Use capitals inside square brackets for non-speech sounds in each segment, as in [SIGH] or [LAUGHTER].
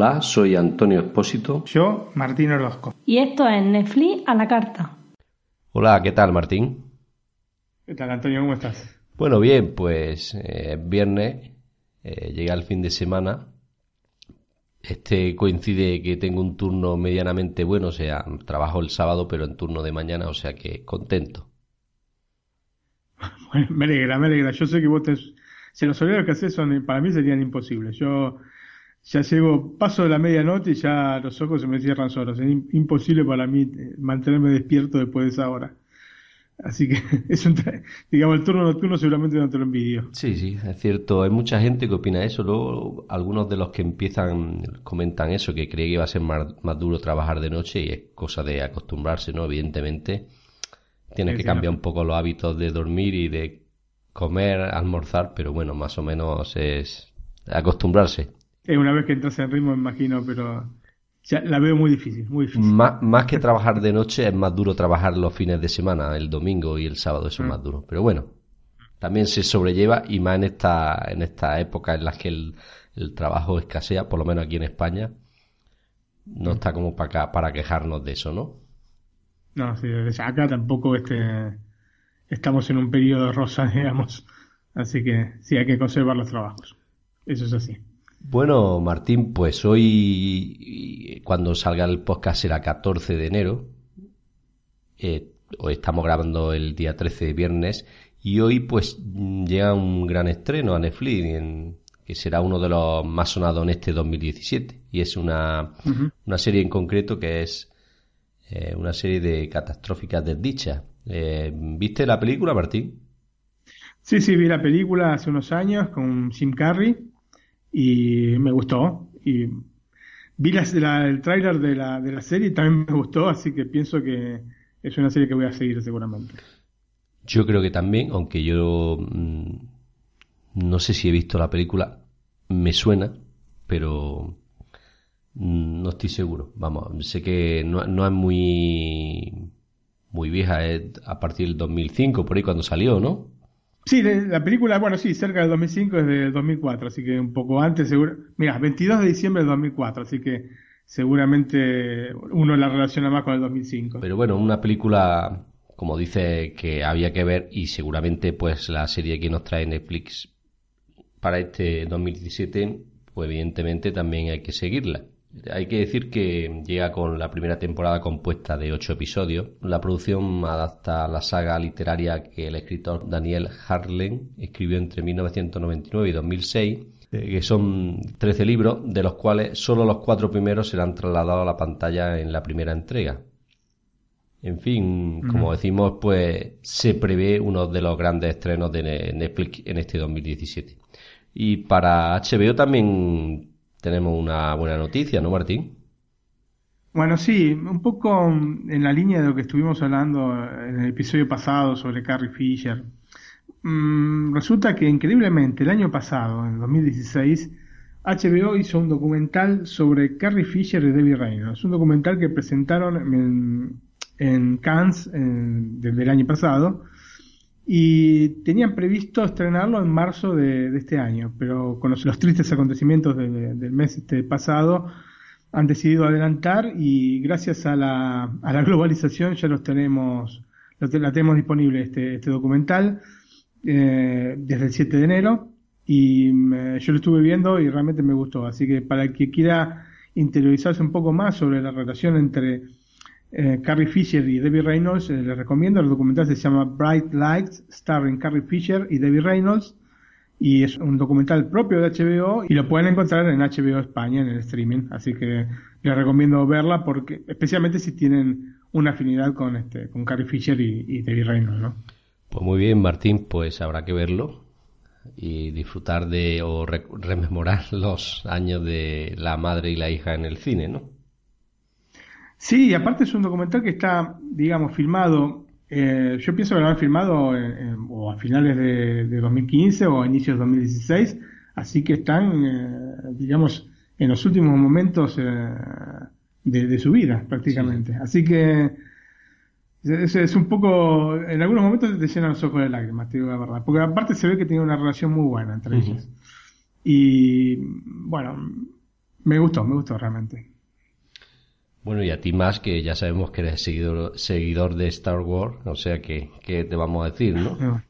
Hola, soy Antonio Espósito. Yo, Martín Orozco. Y esto es Netflix a la carta. Hola, ¿qué tal, Martín? ¿Qué tal, Antonio? ¿Cómo estás? Bueno, bien, pues eh, viernes, eh, llega el fin de semana. Este coincide que tengo un turno medianamente bueno, o sea, trabajo el sábado, pero en turno de mañana, o sea que contento. [LAUGHS] Bueno, me alegra, me alegra. Yo sé que vos te... Si los horarios que haces son, para mí serían imposibles. Yo ya llego, paso de la medianoche y ya los ojos se me cierran solos. Es imposible para mí eh, mantenerme despierto después de esa hora. Así que [LAUGHS] es un, digamos, el turno nocturno seguramente no te lo envidio. Sí, sí, es cierto. Hay mucha gente que opina eso. Luego, algunos de los que empiezan comentan eso, que cree que va a ser más, más duro trabajar de noche y es cosa de acostumbrarse, ¿no? Evidentemente, tienes que cambiar un poco los hábitos de dormir y de comer, almorzar, pero bueno, más o menos es acostumbrarse. Es una vez que entras en ritmo, imagino, pero ya la veo muy difícil, muy difícil. Más, más que trabajar de noche, es más duro trabajar los fines de semana, el domingo y el sábado, eso es más duro. Pero bueno, también se sobrelleva y más en esta, en esta época en la que el, el trabajo escasea, por lo menos aquí en España, no está como para, para quejarnos de eso, ¿no? No, sí, acá tampoco este, estamos en un periodo rosa, [LAUGHS] digamos. Así que sí, hay que conservar los trabajos. Eso es así. Bueno, Martín, pues hoy, cuando salga el podcast será 14 de enero. Eh, hoy estamos grabando el día 13 de viernes. Y hoy, pues, llega un gran estreno a Netflix, en, que será uno de los más sonados en este 2017. Y es una, una serie en concreto que es eh, una serie de catastróficas desdichas. Eh, ¿Viste la película, Martín? Sí, sí, vi la película hace unos años con Jim Carrey y me gustó. Y vi la, el tráiler de la, de la serie y también me gustó, así que pienso que es una serie que voy a seguir seguramente. Yo creo que también, aunque yo mm, no sé si he visto la película, me suena, pero mm, no estoy seguro. Vamos, sé que no, no es muy muy vieja, es a partir del 2005, por ahí cuando salió, ¿no? Sí, la película, bueno, sí, cerca del 2005 es de 2004, así que un poco antes, seguro. Mira, 22 de diciembre del 2004, así que seguramente uno la relaciona más con el 2005. Pero bueno, una película, como dice, que había que ver y seguramente pues la serie que nos trae Netflix para este 2017, pues evidentemente también hay que seguirla. Hay que decir que llega con la primera temporada compuesta de ocho episodios. La producción adapta la saga literaria que el escritor Daniel Harlen escribió entre 1999 y 2006, eh, que son 13 libros, de los cuales solo los cuatro primeros serán trasladados a la pantalla en la primera entrega. En fin, como decimos, pues se prevé uno de los grandes estrenos de Netflix en este 2017. Y para HBO también tenemos una buena noticia, ¿no, Martín? Bueno, sí, un poco en la línea de lo que estuvimos hablando en el episodio pasado sobre Carrie Fisher. Mm, resulta que increíblemente el año pasado, en 2016, HBO hizo un documental sobre Carrie Fisher y Debbie Reynolds. Un documental que presentaron en, en Cannes desde el año pasado y tenían previsto estrenarlo en marzo de, este año, pero con los, tristes acontecimientos del mes este pasado han decidido adelantar y gracias a la, a la [LAUGHS] globalización ya los tenemos, la tenemos disponible este, este documental eh, desde el 7 de enero. Y yo lo estuve viendo y realmente me gustó, así que para el que quiera interiorizarse un poco más sobre la relación entre eh, Carrie Fisher y Debbie Reynolds, eh, les recomiendo. El documental se llama Bright Lights, starring Carrie Fisher y Debbie Reynolds. Y es un documental propio de HBO y lo pueden encontrar en HBO España, en el streaming. Así que les recomiendo verla porque, especialmente si tienen una afinidad con este con Carrie Fisher y, y Debbie Reynolds, ¿no? Pues muy bien, Martín, pues habrá que verlo y disfrutar de o rememorar [LAUGHS] los años de la madre y la hija en el cine, ¿no? Sí, y aparte es un documental que está, digamos, filmado, eh, yo pienso que lo han filmado o a finales de, 2015 o a inicios de 2016, así que están, eh, digamos, en los últimos momentos eh, de, su vida prácticamente. Así que es, un poco, en algunos momentos te llenan los ojos de lágrimas, te digo la verdad. Porque aparte se ve que tiene una relación muy buena entre ellos. Y bueno, me gustó, me gustó realmente. Bueno, y a ti más, que ya sabemos que eres seguidor, seguidor de Star Wars, o sea que, te vamos a decir, ¿no? [LAUGHS]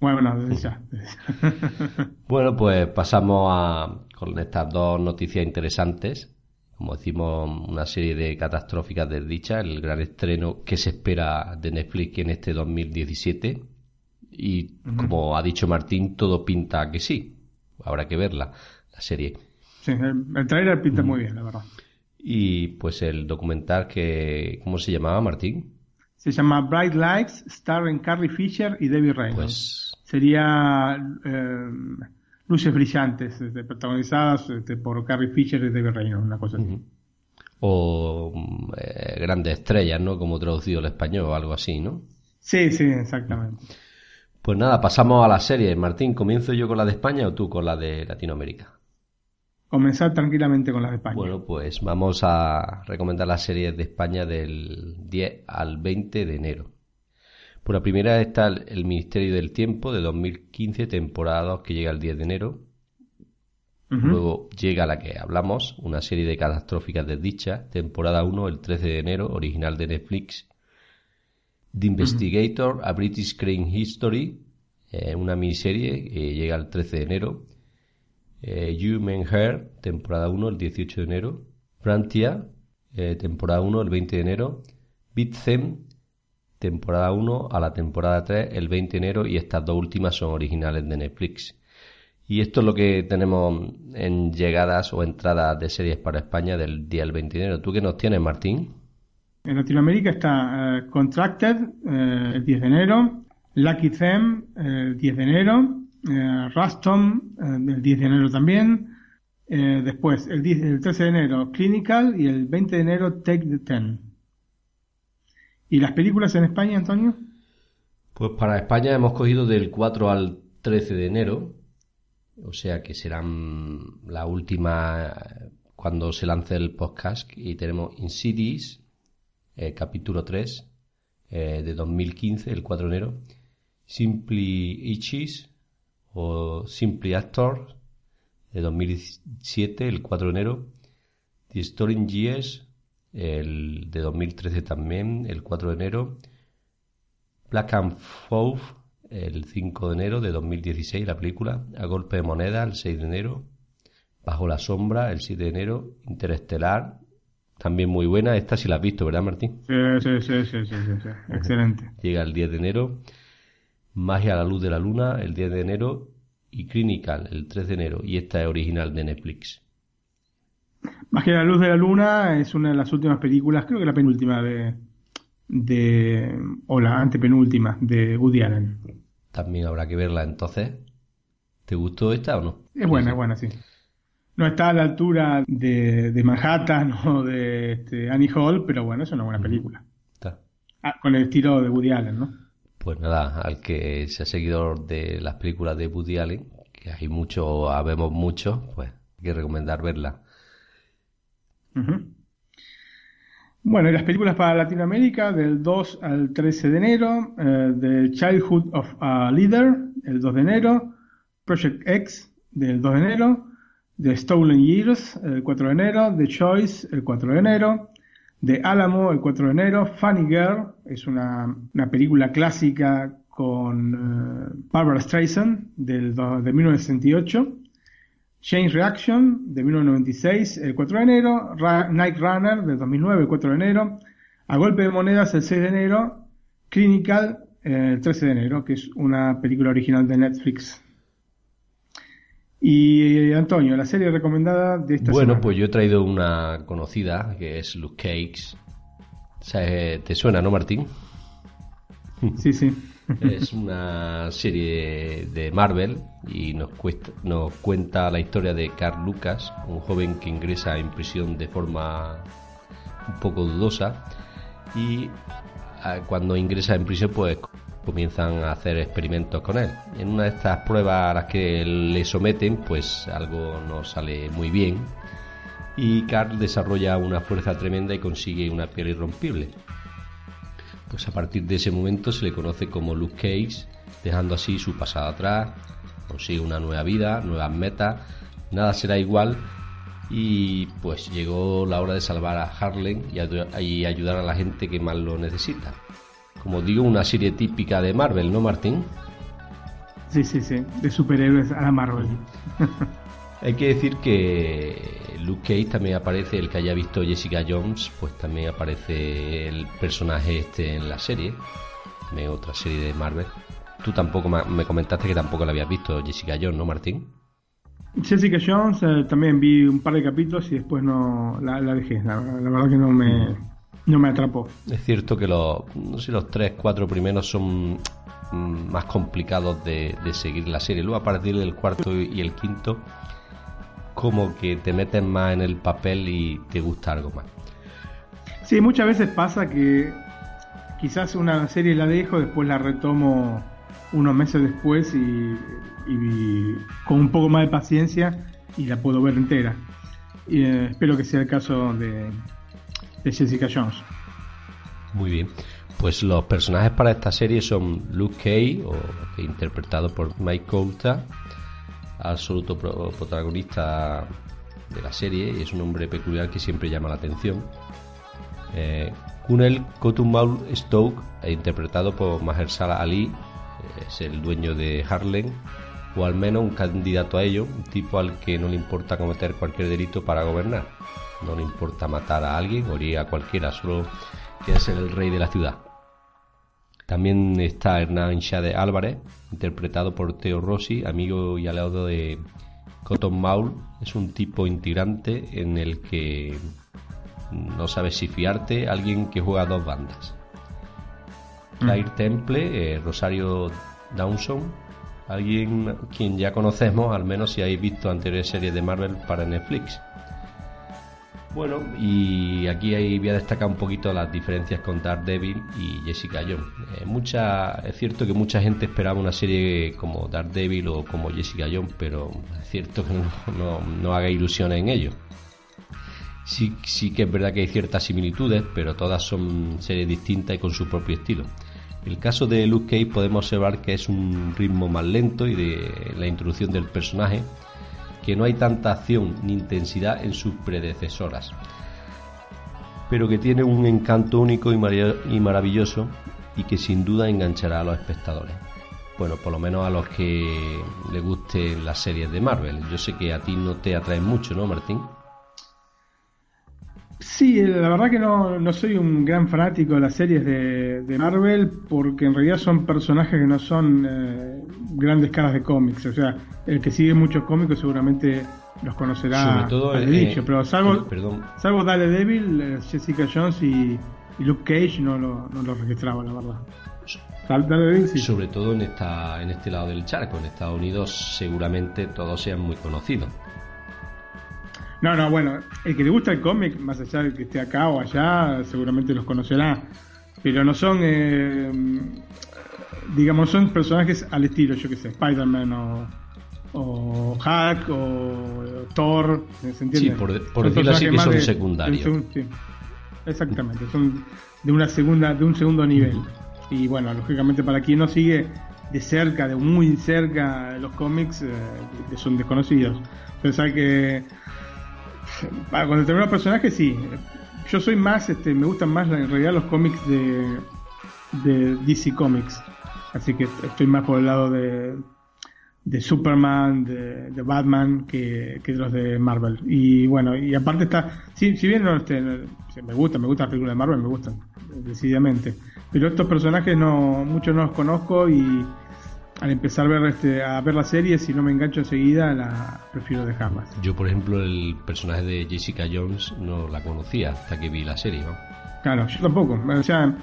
Bueno, ya. [LAUGHS] bueno, pues pasamos a, con estas dos noticias interesantes como decimos, una serie de catastróficas desdichas, el gran estreno que se espera de Netflix en este 2017. Y como ha dicho Martín, todo pinta que sí. Habrá que verla, la serie. Sí, el, trailer pinta muy bien, la verdad. Y pues el documental que... ¿Cómo se llamaba, Martín? Se llama Bright Lights, starring Carrie Fisher y Debbie Reynolds. Pues... Sería... Eh, luces brillantes, este, protagonizadas este, por Carrie Fisher y David Reynolds, una cosa así. O eh, grandes estrellas, ¿no? Como traducido al español o algo así, ¿no? Sí, sí, exactamente. Pues nada, pasamos a la serie. Martín, ¿comienzo yo con la de España o tú con la de Latinoamérica? Comenzar tranquilamente con la de España. Bueno, pues vamos a recomendar las series de España del 10 al 20 de enero. Por la primera está el Ministerio del Tiempo de 2015, temporada 2, que llega el 10 de enero. Luego llega la que hablamos, una serie de catastróficas desdichas, temporada 1, el 13 de enero, original de Netflix. The Investigator, a British Crime History, eh, una miniserie que llega el 13 de enero. Eh, Human Hair, temporada 1, el 18 de enero. Frantia, eh, temporada 1, el 20 de enero. Them temporada 1 a la temporada 3 el 20 de enero y estas dos últimas son originales de Netflix. Y esto es lo que tenemos en llegadas o entradas de series para España del día del 20 de enero. ¿Tú qué nos tienes, Martín? En Latinoamérica está eh, Contracted eh, el 10 de enero, Lucky Them el 10 de enero, Rustom el 10 de enero también, después el, el 13 de enero Clinical y el 20 de enero Take the Ten. ¿Y las películas en España, Antonio? Pues para España hemos cogido del 4 al 13 de enero, o sea que serán la última cuando se lance el podcast y tenemos Insidious, eh, capítulo 3 eh, de 2015, el 4 de enero, Simply Itches o Simply Actor de 2007, el 4 de enero, The Story in Years el de 2013 también, el 4 de enero. Black and Fauve, el 5 de enero de 2016, la película. A golpe de moneda, el 6 de enero. Bajo la sombra, el 7 de enero. Interestelar, también muy buena. Esta sí la has visto, ¿verdad, Martín? Sí, sí, sí, sí, sí, sí, excelente. Llega el 10 de enero. Magia a la luz de la luna, el 10 de enero. Y Clinical, el 3 de enero. Y esta es original de Netflix. Más que la luz de la luna es una de las últimas películas, creo que la penúltima de, de o la antepenúltima de Woody Allen. También habrá que verla entonces. ¿Te gustó esta o no? Es buena, es buena, sí. No está a la altura de, de Manhattan [LAUGHS] o de este, Annie Hall, pero bueno, es una buena película. Está. Ah, con el estilo de Woody Allen, ¿no? Pues nada, al que sea seguidor de las películas de Woody Allen, que hay mucho, habemos mucho, pues hay que recomendar verla. Bueno, y las películas para Latinoamérica del 2 al 13 de enero, eh, The Childhood of a Leader el 2 de enero, Project X del 2 de enero, The Stolen Years el 4 de enero, The Choice el 4 de enero, The Alamo el 4 de enero, Funny Girl es una, película clásica con eh, Barbara Streisand del, de 1968, Change Reaction de 1996, el 4 de enero, Night Runner de 2009, el 4 de enero, A Golpe de Monedas el 6 de enero, Clinical el 13 de enero, que es una película original de Netflix. Y Antonio, la serie recomendada de esta Bueno, pues yo he traído una conocida que es Luke Cakes. ¿Te suena, no, Martín? Sí, sí. [LAUGHS] Es una serie de Marvel y nos, nos cuenta la historia de Carl Lucas, un joven que ingresa en prisión de forma un poco dudosa y ah, cuando ingresa en prisión pues comienzan a hacer experimentos con él. En una de estas pruebas a las que le someten pues algo no sale muy bien. Y Carl desarrolla una fuerza tremenda y consigue una piel irrompible. Pues a partir de ese momento se le conoce como Luke Cage, dejando así su pasado atrás, consigue una nueva vida, nuevas metas, nada será igual. Y pues llegó la hora de salvar a Harlem y, ayudar a la gente que más lo necesita. Como digo, una serie típica de Marvel, ¿no, Martín? Sí, sí, sí, de superhéroes a la Marvel. Hay que decir que Luke Cage también aparece, el que haya visto Jessica Jones, pues también aparece el personaje este en la serie, en otra serie de Marvel. Tú tampoco me comentaste que tampoco la habías visto Jessica Jones, ¿no, Martín? Jessica Jones eh, también vi un par de capítulos y después no la, dejé. La, verdad que no me, no me atrapó. Es cierto que los, no sé, los tres, cuatro primeros son mm, más complicados de, de seguir la serie. Luego a partir del cuarto y el quinto como que te metes más en el papel y te gusta algo más. Sí, muchas veces pasa que quizás una serie la dejo, después la retomo unos meses después y, con un poco más de paciencia y la puedo ver entera. Y, eh, espero que sea el caso de, Muy bien. Pues los personajes para esta serie son Luke Kay, interpretado por Mike Coulter, absoluto protagonista de la serie y es un hombre peculiar que siempre llama la atención. Eh, Kunel Stoke, interpretado por Mahershala Ali, eh, es el dueño de Harlem, o al menos un candidato a ello, un tipo al que no le importa cometer cualquier delito para gobernar. No le importa matar a alguien o ir a cualquiera, solo quiere ser el rey de la ciudad. También está Hernán Shade Álvarez, interpretado por Teo Rossi, amigo y aliado de Cotton Maul. Es un tipo integrante en el que no sabes si fiarte, alguien que juega a dos bandas. Claire mm. Temple, eh, Rosario Dawson, alguien quien ya conocemos, al menos si habéis visto anteriores series de Marvel para Netflix. Bueno, y aquí ahí voy a destacar un poquito las diferencias con Daredevil y Jessica Jones. Eh, mucha, es cierto que mucha gente esperaba una serie como Daredevil o como Jessica Jones, pero es cierto que [LAUGHS] no, no, haga ilusiones en ello. Sí, sí que es verdad que hay ciertas similitudes, pero todas son series distintas y con su propio estilo. En el caso de Luke Cage podemos observar que es un ritmo más lento y de la introducción del personaje que no hay tanta acción ni intensidad en sus predecesoras, pero que tiene un encanto único y maravilloso y que sin duda enganchará a los espectadores. Bueno, por lo menos a los que le gusten las series de Marvel. Yo sé que a ti no te atraen mucho, ¿no, Martín? Sí, la verdad que no, no soy un gran fanático de las series de, Marvel porque en realidad son personajes que no son eh, grandes caras de cómics. O sea, el que sigue muchos cómicos seguramente los conocerá. Sobre todo, el, dicho, pero salvo, perdón. salvo Daredevil, eh, Jessica Jones y, Luke Cage no lo, no lo registraba, la verdad. sí. Sobre todo en, esta, en este lado del charco, en Estados Unidos seguramente todos sean muy conocidos. No, no, bueno, el que le gusta el cómic, más allá de que esté acá o allá, seguramente los conocerá. Pero no son, eh, digamos, son personajes al estilo, yo que sé, Spider-Man o, o Hulk o Thor, ¿se entiende? Sí, por, por decirlo así que son secundarios. Exactamente, son de una segunda, de un segundo nivel. Y bueno, lógicamente para quien no sigue de cerca, de muy cerca los cómics, eh, son desconocidos. Pensar que con determinados personajes sí. Yo soy más, este, me gustan más en realidad los cómics de, de DC Comics. Así que estoy más por el lado de, de Superman, de, Batman, que, que, los de Marvel. Y bueno, y aparte está, si, si bien no, este, me gusta, me gustan las películas de Marvel, me gustan, decididamente. Pero estos personajes no, muchos no los conozco y al empezar a ver, este, a ver la serie, si no me engancho enseguida, la prefiero dejarlas. Yo, por ejemplo, el personaje de Jessica Jones no la conocía hasta que vi la serie. Claro, yo tampoco. O sea,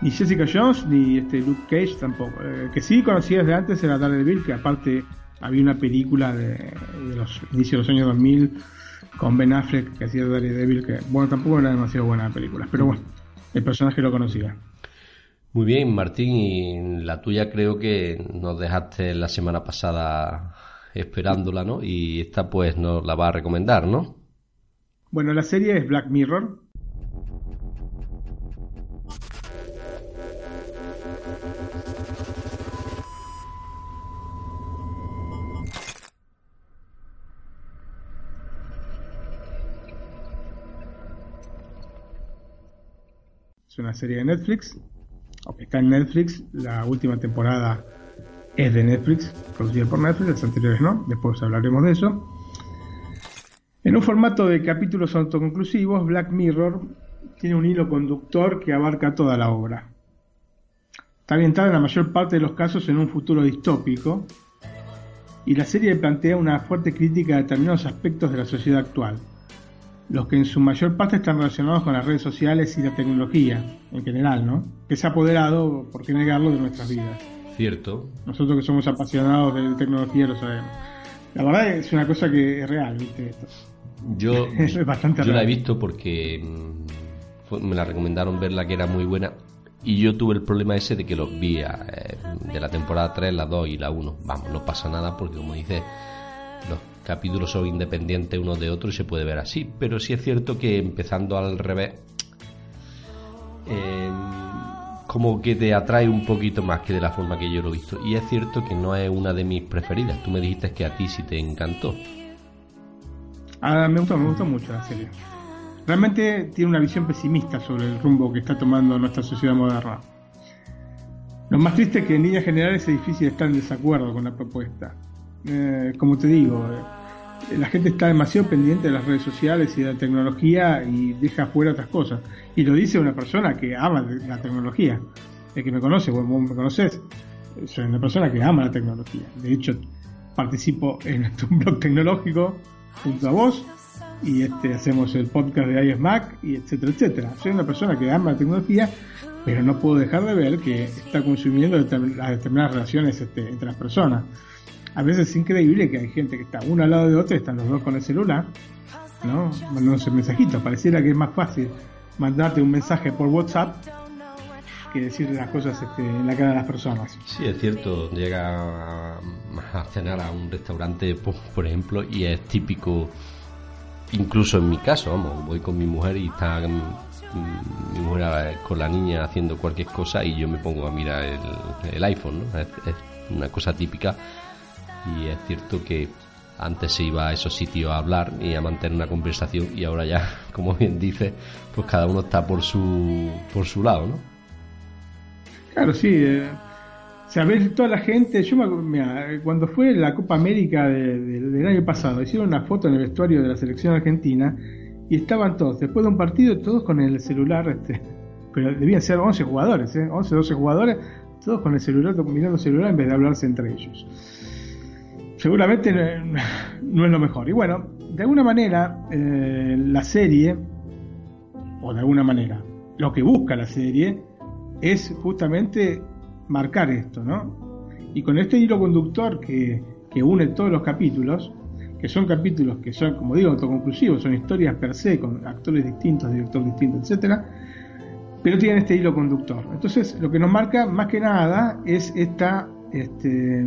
ni Jessica Jones ni este Luke Cage tampoco. Eh, que sí conocía desde antes era Daredevil, que aparte había una película de, los inicios de los años 2000 con Ben Affleck que hacía Daredevil, que bueno, tampoco era demasiado buena la película, pero bueno, el personaje lo conocía. Muy bien, Martín, y la tuya creo que nos dejaste la semana pasada esperándola, ¿no? Y esta pues nos la va a recomendar, ¿no? Bueno, la serie es Black Mirror, una serie de Netflix, está en Netflix, la última temporada es de Netflix, producida por Netflix, las anteriores no, después hablaremos de eso. En un formato de capítulos autoconclusivos, Black Mirror tiene un hilo conductor que abarca toda la obra. Está ambientada en la mayor parte de los casos en un futuro distópico, y la serie plantea una fuerte crítica a determinados aspectos de la sociedad actual, los que en su mayor parte están relacionados con las redes sociales y la tecnología en general, ¿no? Que se ha apoderado, por qué negarlo, de nuestras vidas. Cierto. Nosotros que somos apasionados de tecnología lo sabemos. La verdad es una cosa que es real, ¿viste? Esto. Yo, [LAUGHS] es bastante yo la he visto porque mm, me la recomendaron verla que era muy buena y yo tuve el problema ese de que los vi eh, de la temporada 3, la 2 y la 1. Vamos, no pasa nada porque como dice los capítulos son independientes unos de otros y se puede ver así. Pero sí es cierto que empezando al revés, eh, como que te atrae un poquito más que de la forma que yo lo he visto. Y es cierto que no es una de mis preferidas. Tú me dijiste que a ti sí te encantó. Ah, me gustó, me gustó mucho la serie. Realmente tiene una visión pesimista sobre el rumbo que está tomando nuestra sociedad moderna. Lo más triste es que en líneas generales es difícil estar en desacuerdo con la propuesta. Eh, como te digo, la gente está demasiado pendiente de las redes sociales y de la tecnología y deja fuera otras cosas. Y lo dice una persona que ama la tecnología. El que me conoce, vos, me conoces, soy una persona que ama la tecnología. De hecho, participo en [LAUGHS] un blog tecnológico junto a vos y este hacemos el podcast de iSmac y etcétera, etcétera. Soy una persona que ama la tecnología, pero no puedo dejar de ver que está consumiendo las determinadas relaciones este, entre las personas a veces es increíble que hay gente que está uno al lado de otro, están los dos con el celular, ¿no? Mandándose mensajitos. Pareciera que es más fácil mandarte un mensaje por WhatsApp que decirle las cosas este, en la cara de las personas. Sí, es cierto, llega a, cenar a un restaurante, por, ejemplo, y es típico, incluso en mi caso, vamos, voy con mi mujer y está mm, mi mujer con la niña haciendo cualquier cosa y yo me pongo a mirar el, iPhone, ¿no? es una cosa típica y es cierto que antes se iba a esos sitios a hablar y a mantener una conversación y ahora ya, [LAUGHS] como bien dice, pues cada uno está por su, por su lado, ¿no? Claro, sí. Eh, ver toda la gente, yo me, cuando fue la Copa América del año pasado, hicieron una foto en el vestuario de la selección argentina y estaban todos, después de un partido, todos con el celular, este, [LAUGHS] pero debían ser 11 jugadores, ¿eh? 11, 12 jugadores, todos con el celular, mirando el celular en vez de hablarse entre ellos seguramente no es lo mejor. Y bueno, de alguna manera, eh, la serie, o de alguna manera, lo que busca la serie es justamente marcar esto, ¿no? Y con este hilo conductor que, que une todos los capítulos, que son capítulos que son, como digo, autoconclusivos, son historias per se, con actores distintos, directores distintos, etcétera, pero tienen este hilo conductor. Entonces, lo que nos marca más que nada es esta este,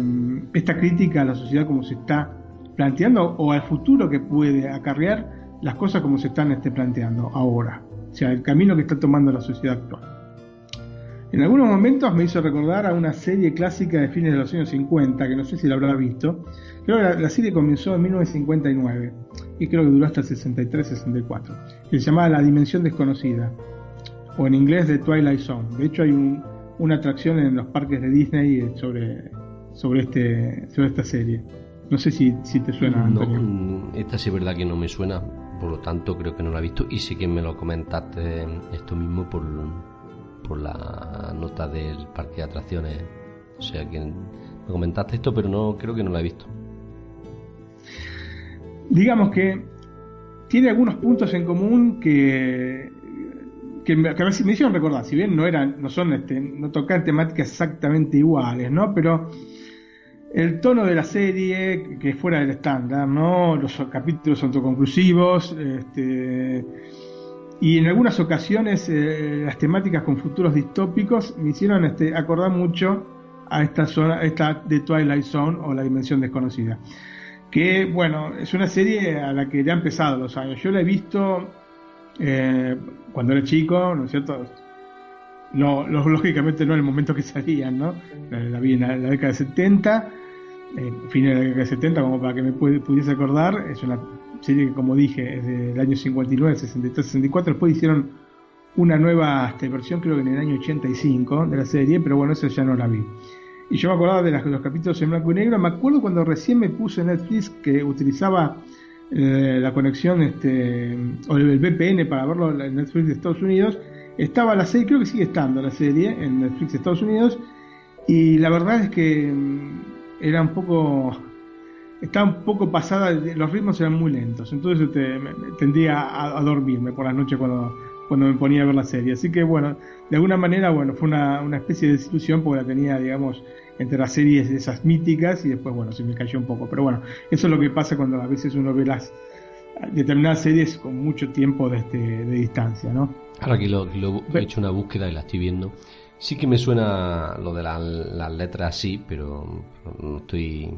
esta crítica a la sociedad como se está planteando o al futuro que puede acarrear las cosas como se están este, planteando ahora, o sea, el camino que está tomando la sociedad actual. En algunos momentos me hizo recordar a una serie clásica de fines de los años 50, que no sé si la habrá visto. Creo que la, serie comenzó en 1959 y creo que duró hasta el 63-64. Se llamaba La Dimensión Desconocida, o en inglés The Twilight Zone. De hecho hay un, una atracción en los parques de Disney sobre, sobre, este, sobre esta serie. No sé si, si te suena. No, mm, esta sí es verdad que no me suena, por lo tanto creo que no la he visto y sí que me lo comentaste esto mismo por, por la nota del parque de atracciones. O sea que me comentaste esto, pero no creo que no la he visto. Digamos que tiene algunos puntos en común que que, me, que me hicieron recordar, si bien no eran, no son, este, no tocan temáticas exactamente iguales, ¿no? Pero el tono de la serie, que fuera del estándar, ¿no? Los capítulos autoconclusivos, este, y en algunas ocasiones eh, las temáticas con futuros distópicos me hicieron este, acordar mucho a esta zona, esta de Twilight Zone o la dimensión desconocida. Que bueno, es una serie a la que ya han empezado los años. Yo la he visto eh, cuando era chico, ¿no es cierto? No, lógicamente no en el momento que salían, ¿no? La, vi en la, década de 70, eh, fin de la década de 70, como para que me pudiese acordar. Es una serie que, como dije, es del año 59, 63, 64. Después hicieron una nueva este, versión, creo que en el año 85 de la serie, pero bueno, esa ya no la vi. Y yo me acordaba de, los capítulos en blanco y negro. Me acuerdo cuando recién me puse Netflix que utilizaba eh, la conexión este, o el VPN para verlo en Netflix de Estados Unidos. Estaba la serie, creo que sigue estando la serie en Netflix de Estados Unidos. Y la verdad es que mm, era un poco estaba un poco pasada, los ritmos eran muy lentos, entonces este, tendía a, dormirme por las noches cuando, cuando me ponía a ver la serie. Así que bueno, de alguna manera, bueno, fue una, una especie de desilusión porque la tenía, digamos, entre las series esas míticas y después, bueno, se me cayó un poco. Pero bueno, eso es lo que pasa cuando a veces uno ve las determinadas series con mucho tiempo de, este, de distancia, ¿no? Ahora que lo, he hecho una búsqueda y la estoy viendo, sí que me suena lo de las letras así, pero no estoy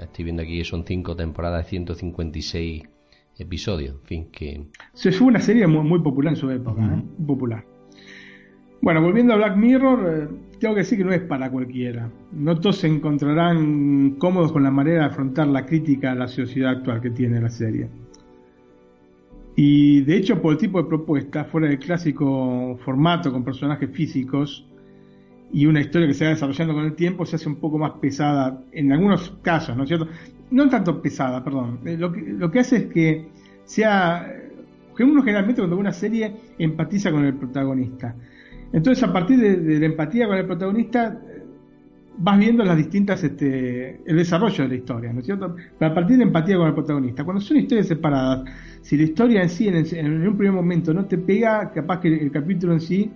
Estoy viendo aquí que son cinco temporadas de 156 episodios. En fin, que. Se fue una serie muy, popular en su época, ¿eh? popular. Bueno, volviendo a Black Mirror, eh, tengo que decir que no es para cualquiera. No todos se encontrarán cómodos con la manera de afrontar la crítica a la sociedad actual que tiene la serie. Y de hecho, por el tipo de propuesta, fuera del clásico formato con personajes físicos, y una historia que se va desarrollando con el tiempo se hace un poco más pesada en algunos casos, ¿no es cierto? No tanto pesada, perdón. Eh, lo que, lo que hace es que sea que uno generalmente cuando ve una serie empatiza con el protagonista. Entonces a partir de, la empatía con el protagonista vas viendo las distintas este, el desarrollo de la historia, ¿no es cierto? Pero a partir de empatía con el protagonista. Cuando son historias separadas, si la historia en sí en, en un primer momento no te pega, capaz que el capítulo en sí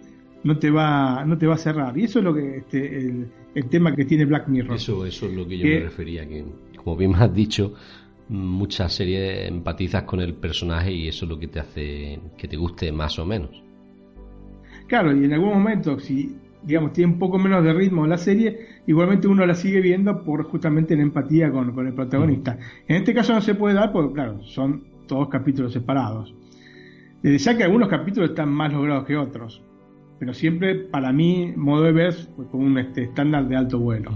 no te va no te va a cerrar y eso es lo que este, el, tema que tiene Black Mirror eso eso es lo que yo me refería que como bien me has dicho muchas series empatizas con el personaje y eso es lo que te hace que te guste más o menos claro y en algún momento si digamos tiene un poco menos de ritmo la serie igualmente uno la sigue viendo por justamente la empatía con, con el protagonista en este caso no se puede dar porque claro son todos capítulos separados desde ya que algunos capítulos están más logrados que otros pero siempre para mí modo de ver con un este, estándar de alto vuelo.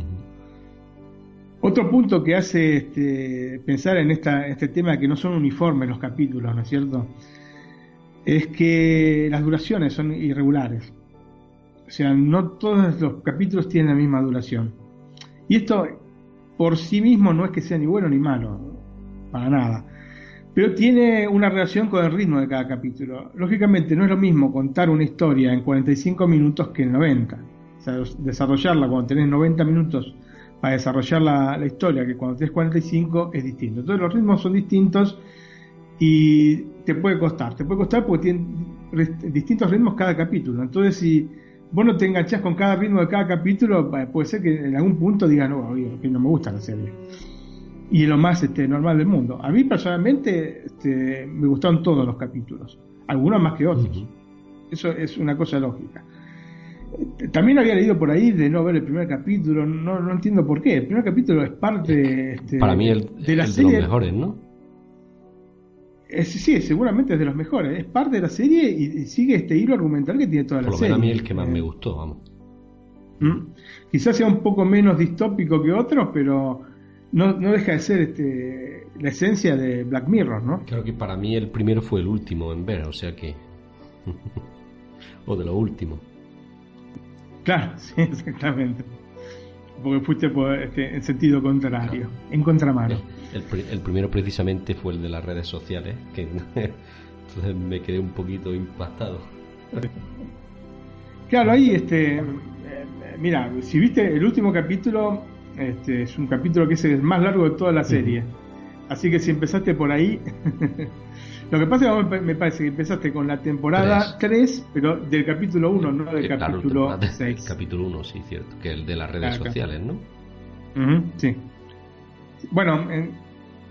Otro punto que hace este, pensar en esta, este tema de que no son uniformes los capítulos, ¿no es cierto? Es que las duraciones son irregulares. O sea, no todos los capítulos tienen la misma duración. Y esto por sí mismo no es que sea ni bueno ni malo, para nada pero tiene una relación con el ritmo de cada capítulo. Lógicamente no es lo mismo contar una historia en 45 minutos que en 90. O sea, desarrollarla cuando tenés 90 minutos para desarrollar la, historia que cuando tenés 45 es distinto. Entonces los ritmos son distintos y te puede costar. Te puede costar porque tiene distintos ritmos cada capítulo. Entonces si vos no te enganchás con cada ritmo de cada capítulo, puede ser que en algún punto digas, no, que no me gusta la serie y lo más este, normal del mundo. A mí personalmente este, me gustaron todos los capítulos, algunos más que otros. Eso es una cosa lógica. También había leído por ahí de no ver el primer capítulo, no, no entiendo por qué. El primer capítulo es parte este, Para mí el, de, la serie, los mejores, ¿no? Sí, seguramente es de los mejores. Es parte de la serie y, sigue este hilo argumental que tiene toda la serie. Por lo menos a mí el que más me gustó, vamos. ¿Mm? Quizás sea un poco menos distópico que otros, pero no, no deja de ser este, la esencia de Black Mirror, ¿no? Claro que para mí el primero fue el último en ver, o sea que... [LAUGHS] o de lo último. Claro, [LAUGHS] sí, exactamente. Porque fuiste por, este, en sentido contrario, en contramano. El, el, primero precisamente fue el de las redes sociales, que [LAUGHS] entonces me quedé un poquito impactado. Claro, ahí, este, eh, mira, si viste el último capítulo, este, es un capítulo que es el más largo de toda la serie. Así que si empezaste por ahí, [LAUGHS] Lo que pasa es que me parece que empezaste con la temporada 3, pero del capítulo 1, no del capítulo 6. capítulo 1, sí, cierto, que el de las redes sociales, ¿no? sí. Bueno,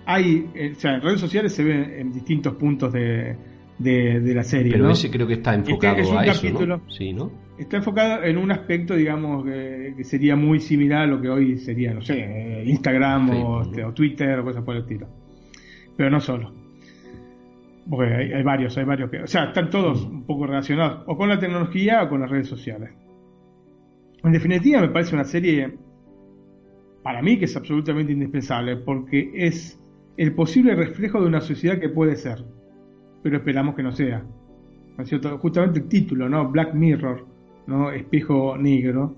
hay, o sea, en redes sociales se ve en distintos puntos de, de, la serie. Pero ese creo que está este enfocado a eso, ¿no? Sí, ¿no? Está enfocado en un aspecto, digamos, que, sería muy similar a lo que hoy sería, no sé, Instagram este, o, Twitter o cosas por el estilo. Pero no solo. Porque hay, varios, hay varios que. O sea, están todos un poco relacionados o con la tecnología o con las redes sociales. En definitiva, me parece una serie, para mí, que es absolutamente indispensable, porque es el posible reflejo de una sociedad que puede ser, pero esperamos que no sea. ¿No es cierto? Justamente el título, ¿no? Black Mirror, ¿no? Espejo negro.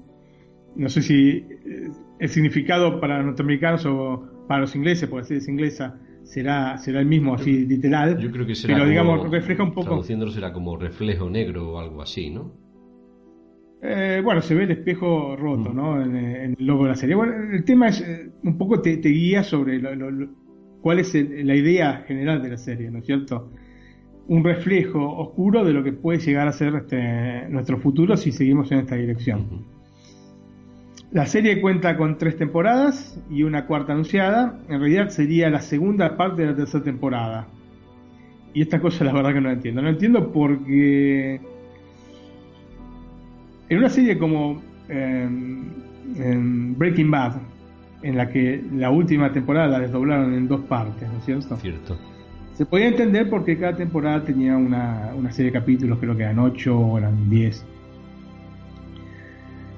No sé si eh, el significado para los norteamericanos o para los ingleses, porque así es inglesa, será, será el mismo, así literal. Yo creo que será pero digamos, refleja un poco. Traduciéndolo será como reflejo negro o algo así, ¿no? Eh, bueno, se ve el espejo roto, mm. ¿no? En, el logo de la serie. Bueno, el tema es eh, un poco te, guía sobre cuál es la idea general de la serie, ¿no es cierto? Un reflejo oscuro de lo que puede llegar a ser este, nuestro futuro si seguimos en esta dirección. La serie cuenta con tres temporadas y una cuarta anunciada. En realidad sería la segunda parte de la tercera temporada. Y esta cosa la verdad que no la entiendo. No la entiendo porque en una serie como em, Breaking Bad, en la que la última temporada la desdoblaron en dos partes, ¿no es cierto? Cierto. Se podía entender porque cada temporada tenía una, una serie de capítulos, creo que eran ocho o eran diez.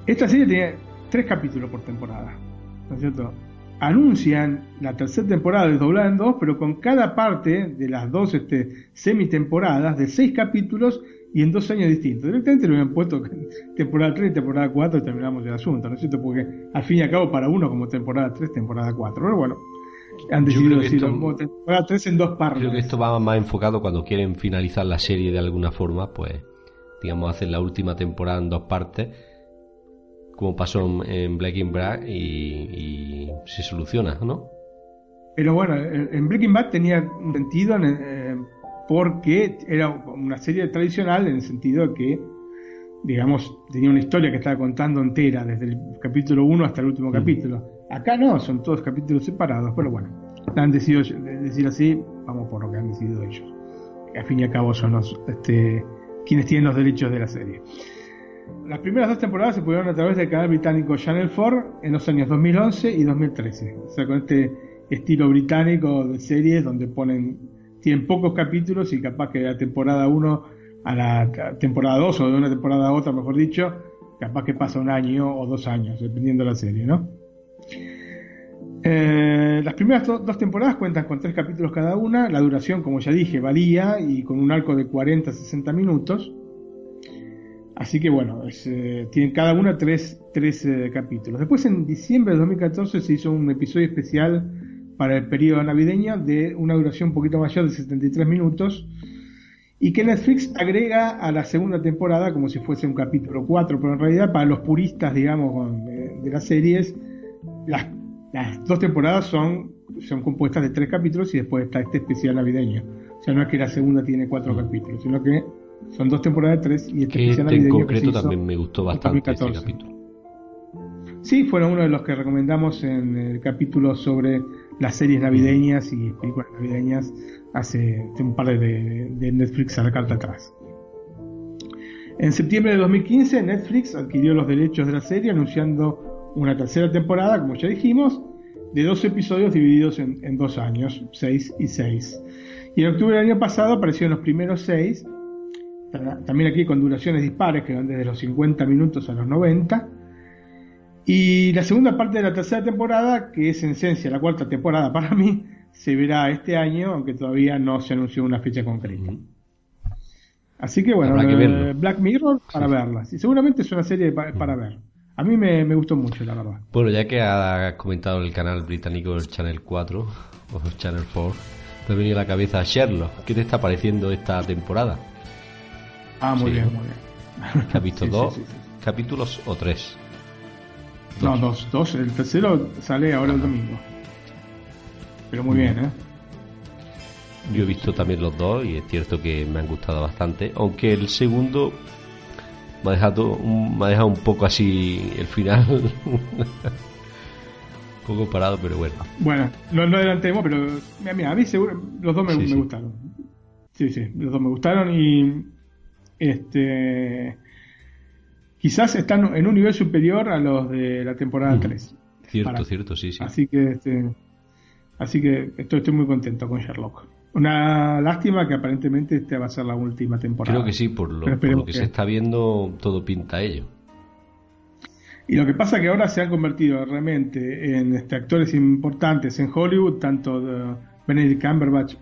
Esta serie tenía tres capítulos por temporada. ¿No es cierto? Anuncian la tercera temporada desdoblada en dos, pero con cada parte de las dos este, semitemporadas de seis capítulos y en dos años distintos. Directamente lo habían puesto temporada 3 y temporada 4 y terminamos el asunto, ¿no es cierto? Porque al fin y al cabo para uno como temporada 3, temporada 4. Pero bueno, han decidido decirlo como temporada 3 en dos partes. Creo que esto va más enfocado cuando quieren finalizar la serie de alguna forma, pues digamos hacer la última temporada en dos partes como pasó en Breaking Bad y, se soluciona, ¿no? Pero bueno, en Breaking Bad tenía un sentido eh, porque era una serie tradicional en el sentido de que, digamos, tenía una historia que estaba contando entera, desde el capítulo 1 hasta el último mm. capítulo. Acá no, son todos capítulos separados, pero bueno, han decidido decir así, vamos por lo que han decidido ellos. al fin y al cabo son los este, quienes tienen los derechos de la serie. Las primeras dos temporadas se pudieron a través del canal británico Channel 4 en los años 2011 y 2013. O sea, con este estilo británico de series donde ponen, tienen pocos capítulos y capaz que de la temporada 1 a la temporada 2 o de una temporada a otra, mejor dicho, capaz que pasa un año o dos años, dependiendo de la serie, ¿no? Eh, las primeras dos temporadas cuentan con tres capítulos cada una, la duración, como ya dije, varía y con un arco de 40 a 60 minutos. Así que bueno, eh, tienen cada una tres, tres eh, capítulos. Después en diciembre de 2014 se hizo un episodio especial para el periodo navideño de una duración un poquito mayor de 73 minutos y que Netflix agrega a la segunda temporada como si fuese un capítulo 4, pero en realidad para los puristas, digamos, de, las series, las, las, dos temporadas son, son compuestas de tres capítulos y después está este especial navideño. O sea, no es que la segunda tiene cuatro capítulos, sino que son dos temporadas de tres y este, este en concreto también me gustó bastante este capítulo. Sí, fueron uno de los que recomendamos en el capítulo sobre las series navideñas y películas navideñas hace un par de, de Netflix a la carta atrás. En septiembre de 2015 Netflix adquirió los derechos de la serie anunciando una tercera temporada, como ya dijimos, de dos episodios divididos en, en dos años, seis y seis. Y en octubre del año pasado aparecieron los primeros seis también aquí con duraciones dispares que van desde los 50 minutos a los 90. Y la segunda parte de la tercera temporada, que es en esencia la cuarta temporada para mí, se verá este año, aunque todavía no se anunció una fecha concreta. Así que bueno, eh, Black Mirror para verla. Y seguramente es una serie para, ver. A mí me, gustó mucho, la verdad. Bueno, ya que has comentado el canal británico el Channel 4 o Channel 4, me ha venido a la cabeza Sherlock. ¿Qué te está pareciendo esta temporada? Ah, muy bien, muy bien. ¿Has visto [LAUGHS] dos capítulos o tres? No, dos, dos. El tercero sale ahora el domingo. Pero muy bien, ¿eh? yo he visto también los dos y es cierto que me han gustado bastante, aunque el segundo me ha dejado un, me ha dejado un poco así el final. [LAUGHS] un poco parado, pero bueno. Bueno, no, no adelantemos, pero mira, a mí seguro, los dos me, me gustaron. Sí, sí, los dos me gustaron y este quizás están en un nivel superior a los de la temporada 3. Cierto, cierto, sí, sí. Así que este, así que estoy, estoy muy contento con Sherlock. Una lástima que aparentemente esta va a ser la última temporada. Creo que sí, por lo, que, que, se está viendo, todo pinta a ello. Y lo que pasa es que ahora se han convertido realmente en este, actores importantes en Hollywood, tanto Benedict Cumberbatch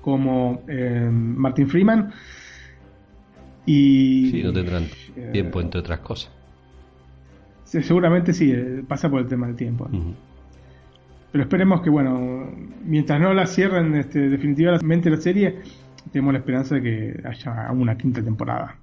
como eh, Martin Freeman. Y, sí, no tendrán eh, tiempo, entre otras cosas. Seguramente sí, eh, pasa por el tema del tiempo. Pero esperemos que, bueno, mientras no la cierren este, definitivamente la serie, tenemos la esperanza de que haya una quinta temporada.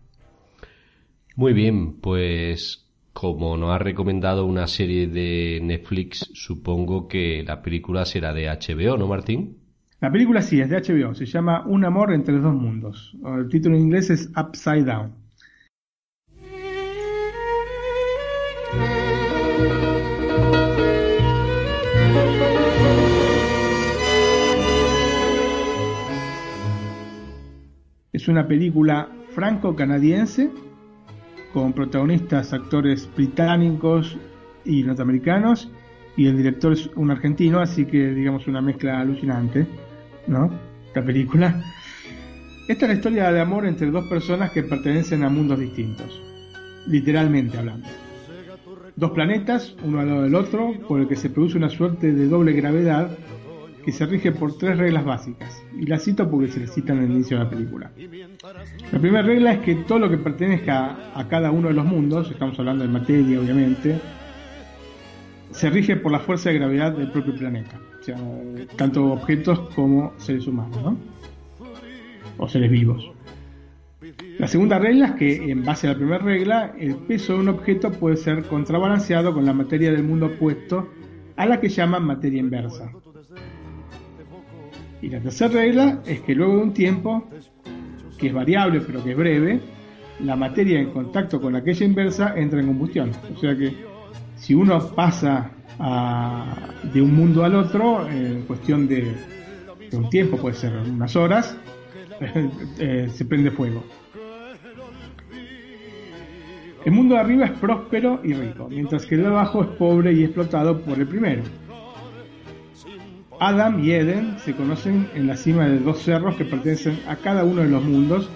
Muy bien, pues como nos ha recomendado una serie de Netflix, supongo que la película será de HBO, ¿no, Martín? La película sí, es de HBO, se llama Un amor entre dos mundos. El título en inglés es Upside Down. Es una película franco-canadiense con protagonistas actores británicos y norteamericanos y el director es un argentino, así que digamos una mezcla alucinante, ¿no? La película. Esta es la historia de amor entre dos personas que pertenecen a mundos distintos, literalmente hablando. Dos planetas, uno al lado del otro, por el que se produce una suerte de doble gravedad que se rige por tres reglas básicas, y las cito porque se les citan el inicio de la película. La primera regla es que todo lo que pertenezca a cada uno de los mundos, estamos hablando de materia obviamente, se rige por la fuerza de gravedad del propio planeta, sea, tanto objetos como seres humanos, ¿no? o seres vivos. La segunda regla es que, en base a la primera regla, el peso de un objeto puede ser contrabalanceado con la materia del mundo opuesto a la que llaman materia inversa. Y la tercera regla es que luego de un tiempo, que es variable pero que es breve, la materia en contacto con aquella inversa entra en combustión. O sea que si uno pasa de un mundo al otro, en cuestión de, un tiempo, puede ser unas horas, [LAUGHS] eh, se prende fuego. El mundo de arriba es próspero y rico, mientras que el de abajo es pobre y explotado por el primero. Adam y Eden se conocen en la cima de dos cerros que pertenecen a cada uno de los mundos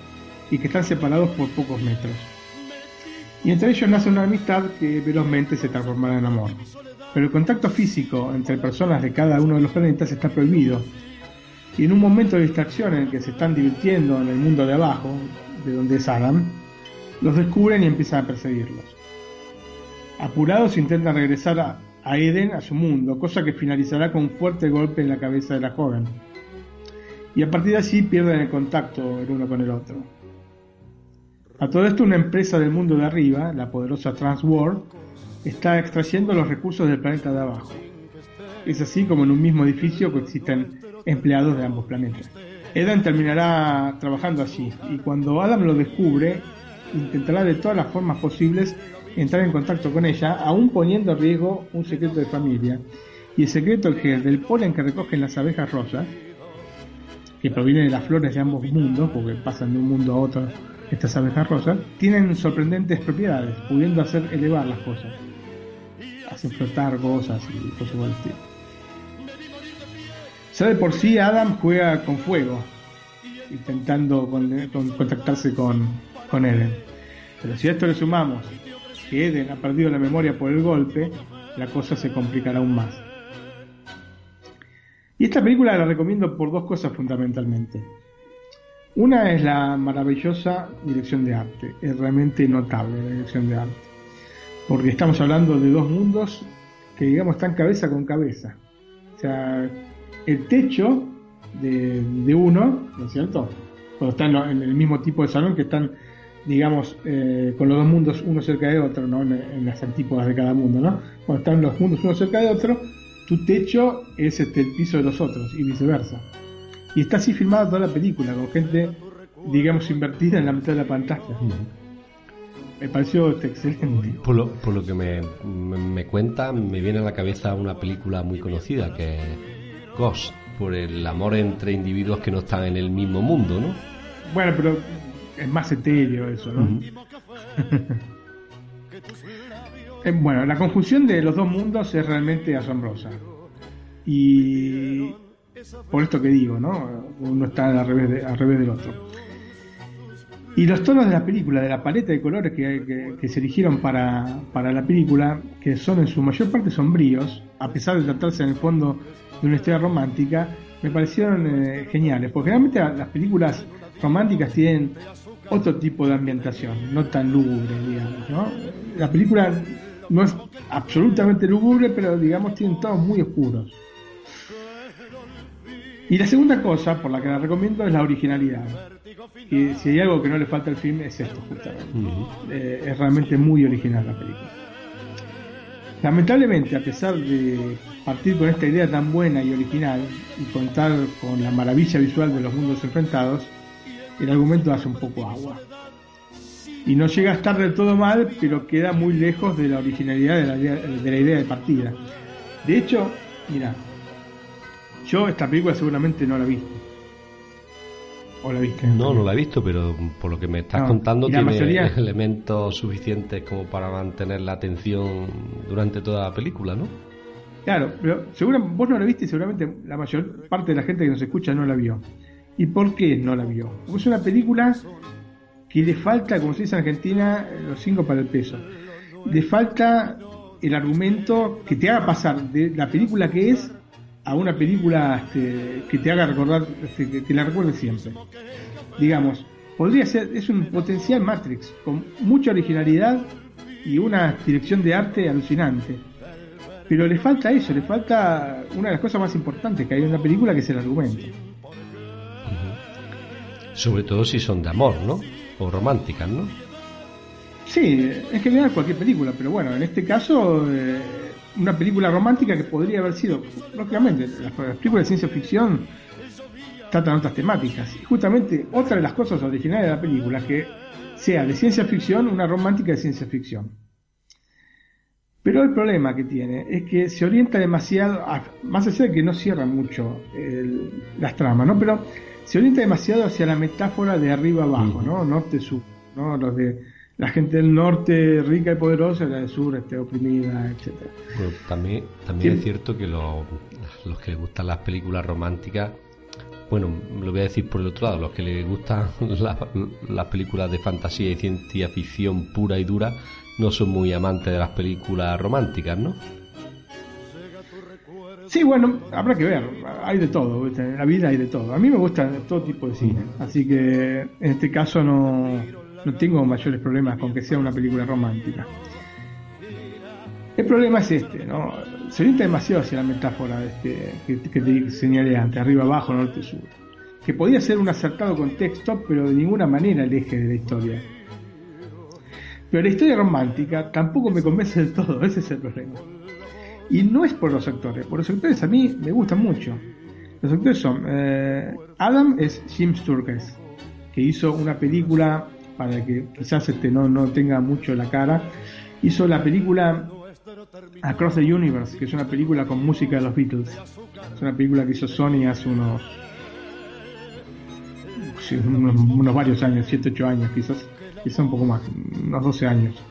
y que están separados por pocos metros. Y entre ellos nace una amistad que velozmente se transformará en amor. Pero el contacto físico entre personas de cada uno de los planetas está prohibido. Y en un momento de distracción en el que se están divirtiendo en el mundo de abajo, de donde es Adam, los descubren y empiezan a perseguirlos. Apurados intentan regresar a, a Eden a su mundo, cosa que finalizará con un fuerte golpe en la cabeza de la joven. Y a partir de allí pierden el contacto el uno con el otro. A todo esto una empresa del mundo de arriba, la poderosa Transworld, está extrayendo los recursos del planeta de abajo. Es así como en un mismo edificio coexisten empleados de ambos planetas. Eden terminará trabajando allí y cuando Adam lo descubre, intentará de todas las formas posibles entrar en contacto con ella, aún poniendo en riesgo un secreto de familia. Y el secreto es que del polen que recogen las abejas rosas, que proviene de las flores de ambos mundos, porque pasan de un mundo a otro estas abejas rosas, tienen sorprendentes propiedades, pudiendo hacer elevar las cosas. Hacen flotar cosas y cosas por el estilo. Ya de por sí Adam juega con fuego, intentando contactarse con, con Eden. Pero si a esto le sumamos que Eden ha perdido la memoria por el golpe, la cosa se complicará aún más. Y esta película la recomiendo por dos cosas fundamentalmente. Una es la maravillosa dirección de arte, es realmente notable la dirección de arte, porque estamos hablando de dos mundos que digamos están cabeza con cabeza. O sea, el techo de, uno, ¿no es cierto? Cuando están en el mismo tipo de salón que están digamos, eh, con los dos mundos uno cerca de otro, ¿no? En, las antípodas de cada mundo, ¿no? Cuando están los mundos uno cerca de otro, tu techo es este, el piso de los otros y viceversa. Y está así filmada toda la película, con gente, digamos, invertida en la mitad de la pantalla. Me pareció este, excelente. Por lo, por lo que me, me, me cuenta, me viene a la cabeza una película muy conocida que es Ghost, por el amor entre individuos que no están en el mismo mundo, ¿no? Bueno, pero es más etéreo eso, ¿no? [LAUGHS] Eh, bueno, la conjunción de los dos mundos es realmente asombrosa. Y por esto que digo, ¿no? Uno está al revés, de- al revés del otro. Y los tonos de la película, de la paleta de colores que, se eligieron para, para la película, que son en su mayor parte sombríos, a pesar de tratarse en el fondo de una historia romántica, me parecieron eh, geniales. Porque generalmente las películas románticas tienen otro tipo de ambientación, no tan lúgubre, digamos. ¿no? La película no es absolutamente lúgubre, pero digamos tienen tonos muy oscuros. Y la segunda cosa por la que la recomiendo es la originalidad. Y si hay algo que no le falta al film es esto, justamente. Eh, es realmente muy original la película. Lamentablemente, a pesar de partir con esta idea tan buena y original y contar con la maravilla visual de los mundos enfrentados, el argumento hace un poco agua. Y no llega a estar del todo mal, pero queda muy lejos de la originalidad de la idea de, la idea de partida. De hecho, mira, yo esta película seguramente no la vi. ¿O la viste? No, no la he visto, pero por lo que me estás No, contando tiene mayoría- elementos suficientes como para mantener la atención durante toda la película, ¿no? Claro, pero seguro vos no la viste y seguramente la mayor parte de la gente que nos escucha no la vio. ¿Y por qué no la vio? Porque es una película que le falta, como se dice en Argentina, los cinco para el peso. Le falta el argumento que te haga pasar de la película que es a una película este, que te haga recordar, este, que, que la recuerde siempre. Digamos, podría ser, es un potencial Matrix, con mucha originalidad y una dirección de arte alucinante. Pero le falta eso, le falta una de las cosas más importantes que hay en una película, que es el argumento. Sobre todo si son de amor, ¿no? O románticas, ¿no? Sí, en general cualquier película, pero bueno, en este caso, eh, una película romántica que podría haber sido, lógicamente, las, las películas de ciencia ficción tratan otras temáticas. Y justamente otra de las cosas originales de la película es que sea de ciencia ficción una romántica de ciencia ficción. Pero el problema que tiene es que se orienta demasiado, a- más allá de que no cierra mucho el- las tramas, ¿no? Pero se orienta demasiado hacia la metáfora de arriba abajo, ¿no? Norte-sur, ¿no? Los de la gente del norte rica y poderosa, la del sur este, oprimida, etcétera. Bueno, también también Sí. es cierto que los, los que les gustan las películas románticas, bueno, lo voy a decir por el otro lado, los que les gustan [LAUGHS] la- las películas de fantasía y ciencia ficción pura y dura, no son muy amantes de las películas románticas, ¿no? Sí, bueno, habrá que ver, hay de todo, en la vida hay de todo. A mí me gusta todo tipo de cine, así que en este caso no, no tengo mayores problemas con que sea una película romántica. El problema es este, ¿no? Se orienta demasiado hacia la metáfora este, que, te señalé antes, arriba, abajo, norte, sur. Que podía ser un acertado contexto, pero de ninguna manera el eje de la historia. Pero la historia romántica tampoco me convence del todo, [LAUGHS] ese es el problema. Y no es por los actores, por los actores a mí me gustan mucho. Los actores son, eh, Adam es Jim Sturgess, que hizo una película, para que quizás este no, no tenga mucho la cara, hizo la película Across the Universe, que es una película con música de los Beatles. Es una película que hizo Sony hace unos, unos, unos varios años, 7, 8 años quizás, quizás un poco más, unos 12 años.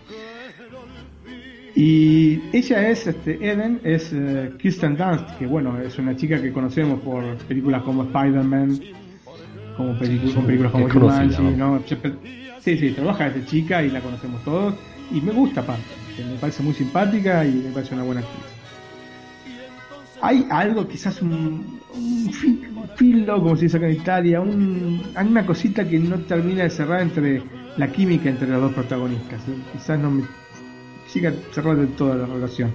Y ella es, este, Eden, es eh, Kirsten Dunst, que bueno, es una chica que conocemos por películas como Spider-Man, como películas, con películas como Jumanji, ¿no? Sí, sí, trabaja desde chica y la conocemos todos. Y me gusta aparte, me parece muy simpática y me parece una buena actriz. Hay algo, quizás un, un fi- filo, como se dice acá en Italia, un, hay una cosita que no termina de cerrar entre la química entre los dos protagonistas. ¿eh? Quizás no me siga cerrada del todo la relación.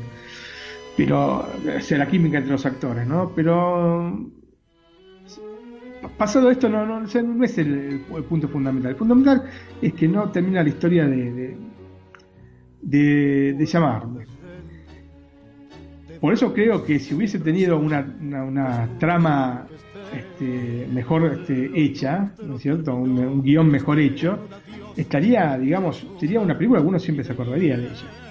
Pero, o sea, la química entre los actores, ¿no? Pero pasado esto no, no, es el, punto fundamental. El fundamental es que no termina la historia de, de, llamarme. por eso creo que si hubiese tenido una, una, trama este, mejor este, hecha, ¿no es cierto? Un, guion mejor hecho, estaría, digamos, sería una película que uno siempre se acordaría de ella.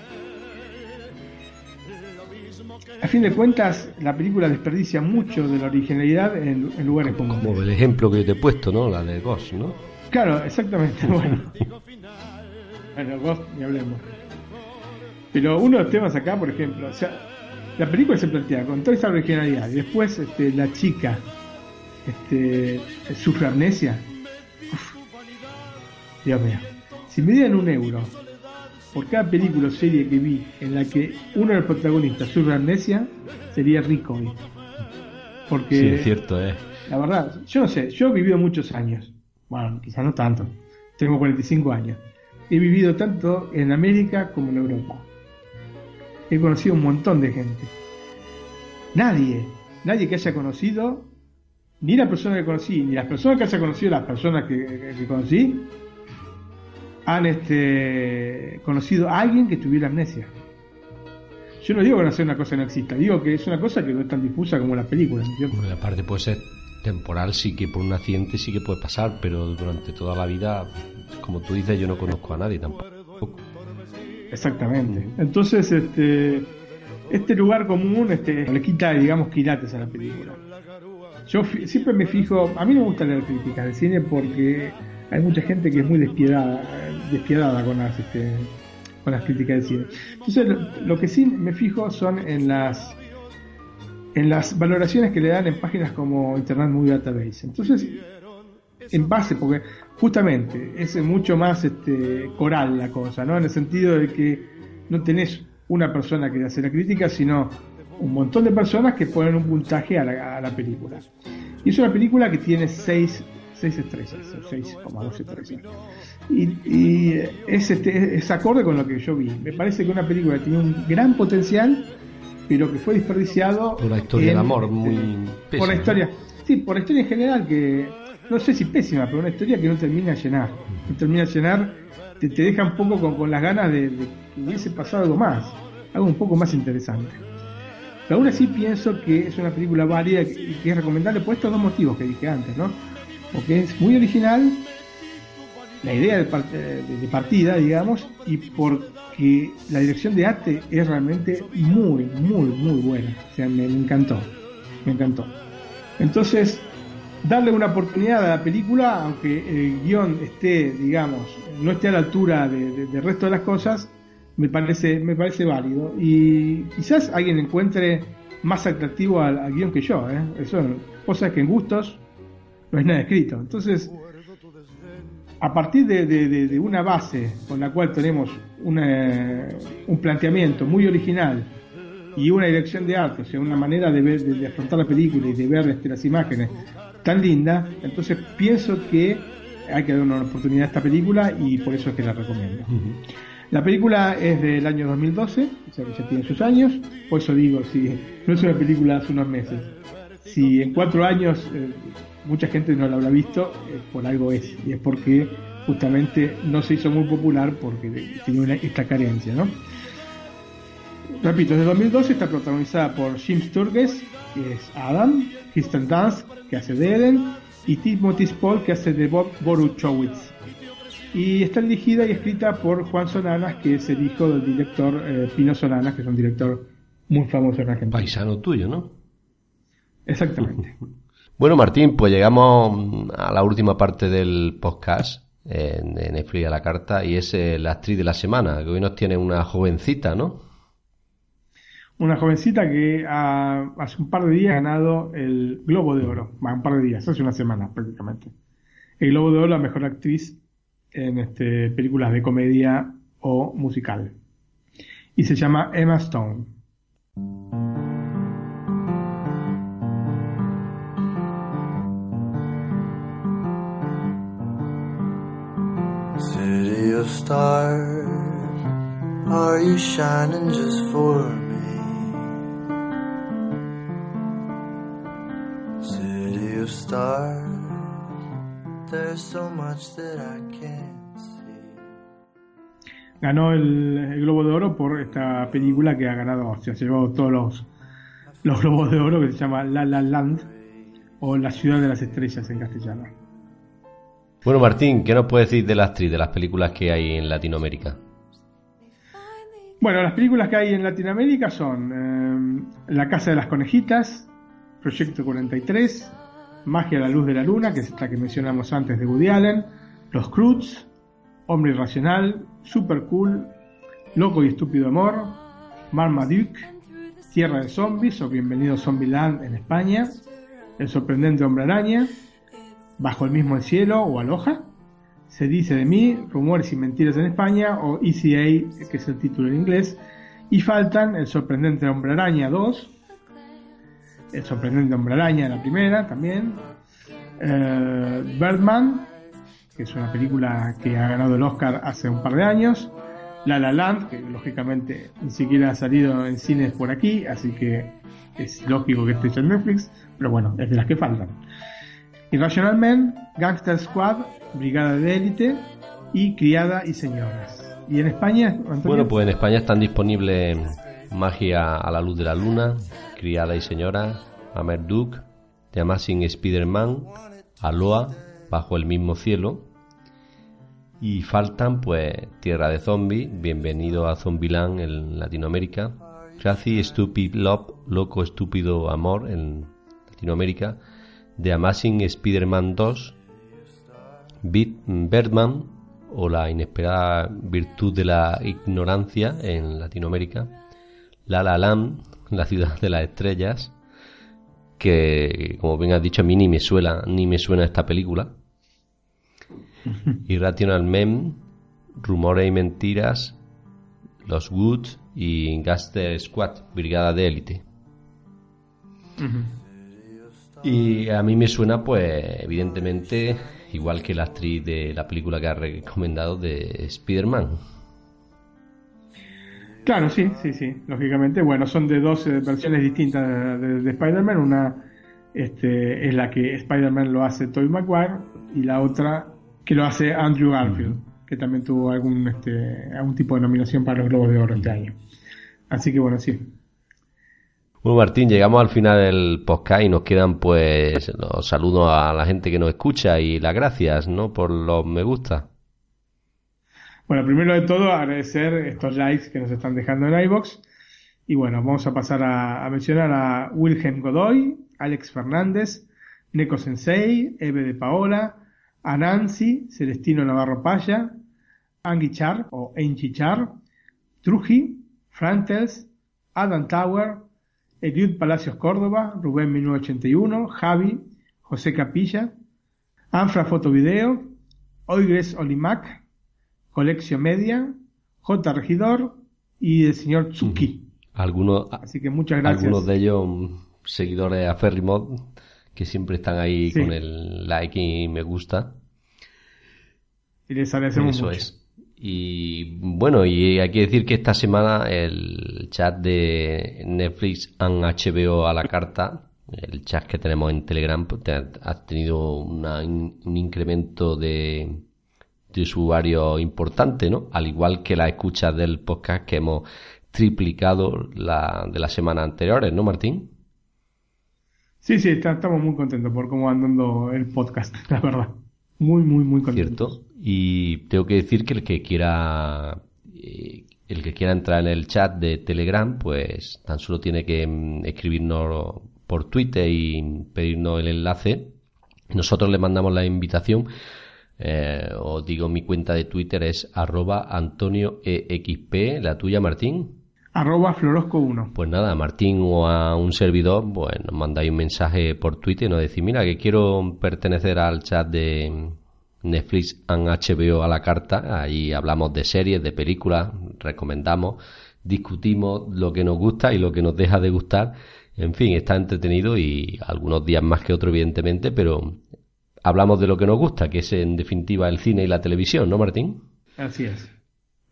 A fin de cuentas, la película desperdicia mucho de la originalidad en, lugares como... Como el ejemplo que yo te he puesto, ¿no? La de Ghost, ¿no? Claro, exactamente. [LAUGHS] Bueno, bueno Ghost, ni hablemos. Pero uno de los temas acá, por ejemplo, o sea, la película se plantea con toda esa originalidad y después este, la chica este, sufre amnesia. Dios mío. Si me dieran un euro por cada película o serie que vi en la que uno de los protagonistas sufre amnesia, sería rico hoy. Porque. Sí, es cierto, eh. La verdad, yo no sé, yo he vivido muchos años. Bueno, quizás no tanto. Tengo 45 años. He vivido tanto en América como en Europa he conocido un montón de gente. Nadie, nadie que haya conocido, ni la persona que conocí, ni las personas que haya conocido, las personas que, conocí, han este, conocido a alguien que tuviera amnesia. Yo no digo que no sea una cosa no exista, digo que es una cosa que no es tan difusa como las películas. Bueno, aparte puede ser temporal, sí que por un accidente sí que puede pasar, pero durante toda la vida, como tú dices, yo no conozco a nadie tampoco. Exactamente. Entonces, este, este lugar común este, le quita, digamos, quilates a la película. Yo siempre me fijo, a mí no me gusta leer críticas de cine porque hay mucha gente que es muy despiadada, despiadada con las, este, con las críticas de cine. Entonces, lo, que sí me fijo son en las en las valoraciones que le dan en páginas como Internet Movie Database. Entonces, en base, porque justamente es mucho más este, coral la cosa, ¿no? En el sentido de que no tenés una persona que hace la crítica, sino un montón de personas que ponen un puntaje a la, película. Y es una película que tiene 6 seis, estrellas, 6,2 estrellas. Y, y es, este, es acorde con lo que yo vi. Me parece que una película que tiene un gran potencial, pero que fue desperdiciado. Por la historia de amor, muy. Por la historia. Sí, por la historia en general, que no sé si pésima, pero una historia que no termina de llenar. No termina de llenar, te, deja un poco con, las ganas de, que hubiese pasado algo más, algo un poco más interesante. Pero aún así pienso que es una película válida y que es recomendable por estos dos motivos que dije antes, ¿no? Porque es muy original, la idea de, partida, digamos, y porque la dirección de arte es realmente muy, muy, muy buena. O sea, me encantó, me encantó. Entonces, darle una oportunidad a la película, aunque el guion esté, digamos, no esté a la altura del resto de las cosas, me parece, me parece válido. Y quizás alguien encuentre más atractivo al, guion que yo, ¿eh? Eso, cosas que en gustos no es nada escrito. Entonces, a partir de, una base con la cual tenemos un planteamiento muy original y una dirección de arte, o sea, una manera de, ver, de, afrontar la película y de ver este, las imágenes tan linda, entonces pienso que hay que dar una oportunidad a esta película y por eso es que la recomiendo. La película es del año 2012, o sea que ya tiene sus años, por eso digo, si no es una película hace unos meses, si en cuatro años eh, mucha gente no la habrá visto, eh, por algo es, y es porque justamente no se hizo muy popular porque tenía esta carencia, ¿no? Repito, desde 2012 está protagonizada por Jim Sturges, que es Adam, Kristen Dunst, que hace de Eden, y Timothy Spall, que hace de Bob Boruchowitz. Y está dirigida y escrita por Juan Solanas, que es el hijo del director eh, Pino Solanas, que es un director muy famoso en Argentina. Paisano tuyo, ¿no? Exactamente. [LAUGHS] bueno, Martín, pues llegamos a la última parte del podcast en, Netflix a la carta y es eh, la actriz de la semana, que hoy nos tiene una jovencita, ¿no? una jovencita que hace un par de días ha ganado el Globo de Oro, un par de días, hace una semana prácticamente. El Globo de Oro, la mejor actriz en este, películas de comedia o musical. Y se llama Emma Stone. City of stars, are you shining just for Ganó el, Globo de Oro por esta película que ha ganado, se ha llevado todos los, los Globos de Oro que se llama La La Land o La Ciudad de las Estrellas en castellano. Bueno, Martín, ¿qué nos puedes decir de la actriz, de las películas que hay en Latinoamérica? Bueno, las películas que hay en Latinoamérica son eh, La Casa de las Conejitas, Proyecto 43, Magia a la Luz de la Luna, que es la que mencionamos antes de Woody Allen, Los Cruz, Hombre Irracional, Super Cool, Loco y Estúpido Amor, Marmaduke, Tierra de Zombies o Bienvenido Zombieland en España, El Sorprendente Hombre Araña, Bajo el mismo cielo o Aloha, Se dice de mí, Rumores y Mentiras en España o ECA, que es el título en inglés, y faltan El Sorprendente Hombre Araña 2, El Sorprendente Hombre Araña la primera también, eh, Birdman, que es una película que ha ganado el Oscar hace un par de años, La La Land, que lógicamente ni siquiera ha salido en cines por aquí, así que es lógico que esté en Netflix, pero bueno, es de las que faltan. Irrational Gangster Squad, Brigada de Élite y Criada y Señoras. ¿Y en España? Bueno, pues en España están disponibles Magia a la Luz de la Luna, Criada y Señora, Duke, The Amazing Spider-Man, Aloha, Bajo el mismo cielo. Y faltan pues Tierra de Zombie, Bienvenido a Zombieland en Latinoamérica, Crazy Stupid Love, Loco Estúpido Amor en Latinoamérica, The Amazing Spider-Man 2, Birdman o La inesperada virtud de la ignorancia en Latinoamérica, La La Land, La ciudad de las estrellas, que como bien has dicho a mí ni me suena, ni me suena esta película. [LAUGHS] Irrational Men, Rumores y Mentiras, Los Woods y Gaster Squad, Brigada de Élite. Y a mí me suena, pues, evidentemente, igual que la actriz de la película que ha recomendado de Spider-Man. Claro, sí, sí, sí, lógicamente. Bueno, son de dos eh, versiones distintas de, de Spider-Man. Una este, es la que Spider-Man lo hace Tobey Maguire y la otra que lo hace Andrew Garfield, que también tuvo algún, este, algún tipo de nominación para los Globos de Oro este año. Así que bueno, sí. Bueno, Martín, llegamos al final del podcast y nos quedan pues los saludos a la gente que nos escucha y las gracias, ¿no? Por los me gusta. Bueno, primero de todo, agradecer estos likes que nos están dejando en iBox. Y bueno, vamos a pasar a, mencionar a Wilhelm Godoy, Alex Fernández, Neko Sensei, Eve de Paola, a Nancy, Celestino Navarro Paya, Angie Char o Enchi Char, Truji, Frantels, Adam Tower, Eliud Palacios Córdoba, Rubén 1981, Javi, José Capilla, Anfra Foto Video, Oigres Olimac, Colección Media, J. Regidor y el señor Tsuki. Algunos, Así que muchas gracias. algunos de ellos mm, seguidores aférrimos que siempre están ahí Sí. con el like y me gusta. Y les agradecemos Eso mucho. es. Y bueno, y hay que decir que esta semana el chat de Netflix and HBO a la carta, el chat que tenemos en Telegram, pues, ha, tenido una un incremento de, de usuarios importante, ¿no? Al igual que las escuchas del podcast que hemos triplicado la, de las semanas anteriores, ¿no, Martín? Sí, sí, estamos muy contentos por cómo andando el podcast, [LAUGHS] la verdad. Muy, muy, muy contentos. ¿cierto? Y tengo que decir que el que quiera eh, el que quiera entrar en el chat de Telegram, pues tan solo tiene que mm, escribirnos por Twitter y pedirnos el enlace. Nosotros le mandamos la invitación. Eh, os digo, mi cuenta de Twitter es arroba antonioexp, la tuya, Martín. Arroba Florosco1. Pues nada, a Martín o a un servidor, pues nos mandáis un mensaje por Twitter y nos decís, mira, que quiero pertenecer al chat de Netflix and HBO a la carta. Ahí hablamos de series, de películas, recomendamos, discutimos lo que nos gusta y lo que nos deja de gustar. En fin, está entretenido y algunos días más que otros, evidentemente, pero hablamos de lo que nos gusta, que es en definitiva el cine y la televisión, ¿no, Martín? Así es.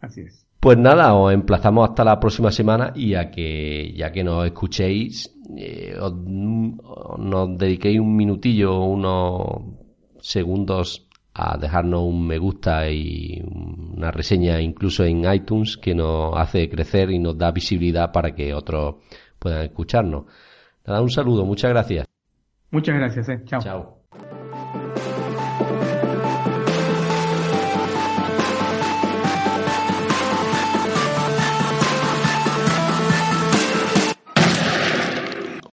Así es. Pues nada, os emplazamos hasta la próxima semana y a que ya que nos escuchéis, eh, os- os- nos dediquéis un minutillo, unos segundos a dejarnos un me gusta y una reseña incluso en iTunes que nos hace crecer y nos da visibilidad para que otros puedan escucharnos. Nada, un saludo, muchas gracias. Muchas gracias, eh. Chao. Chao.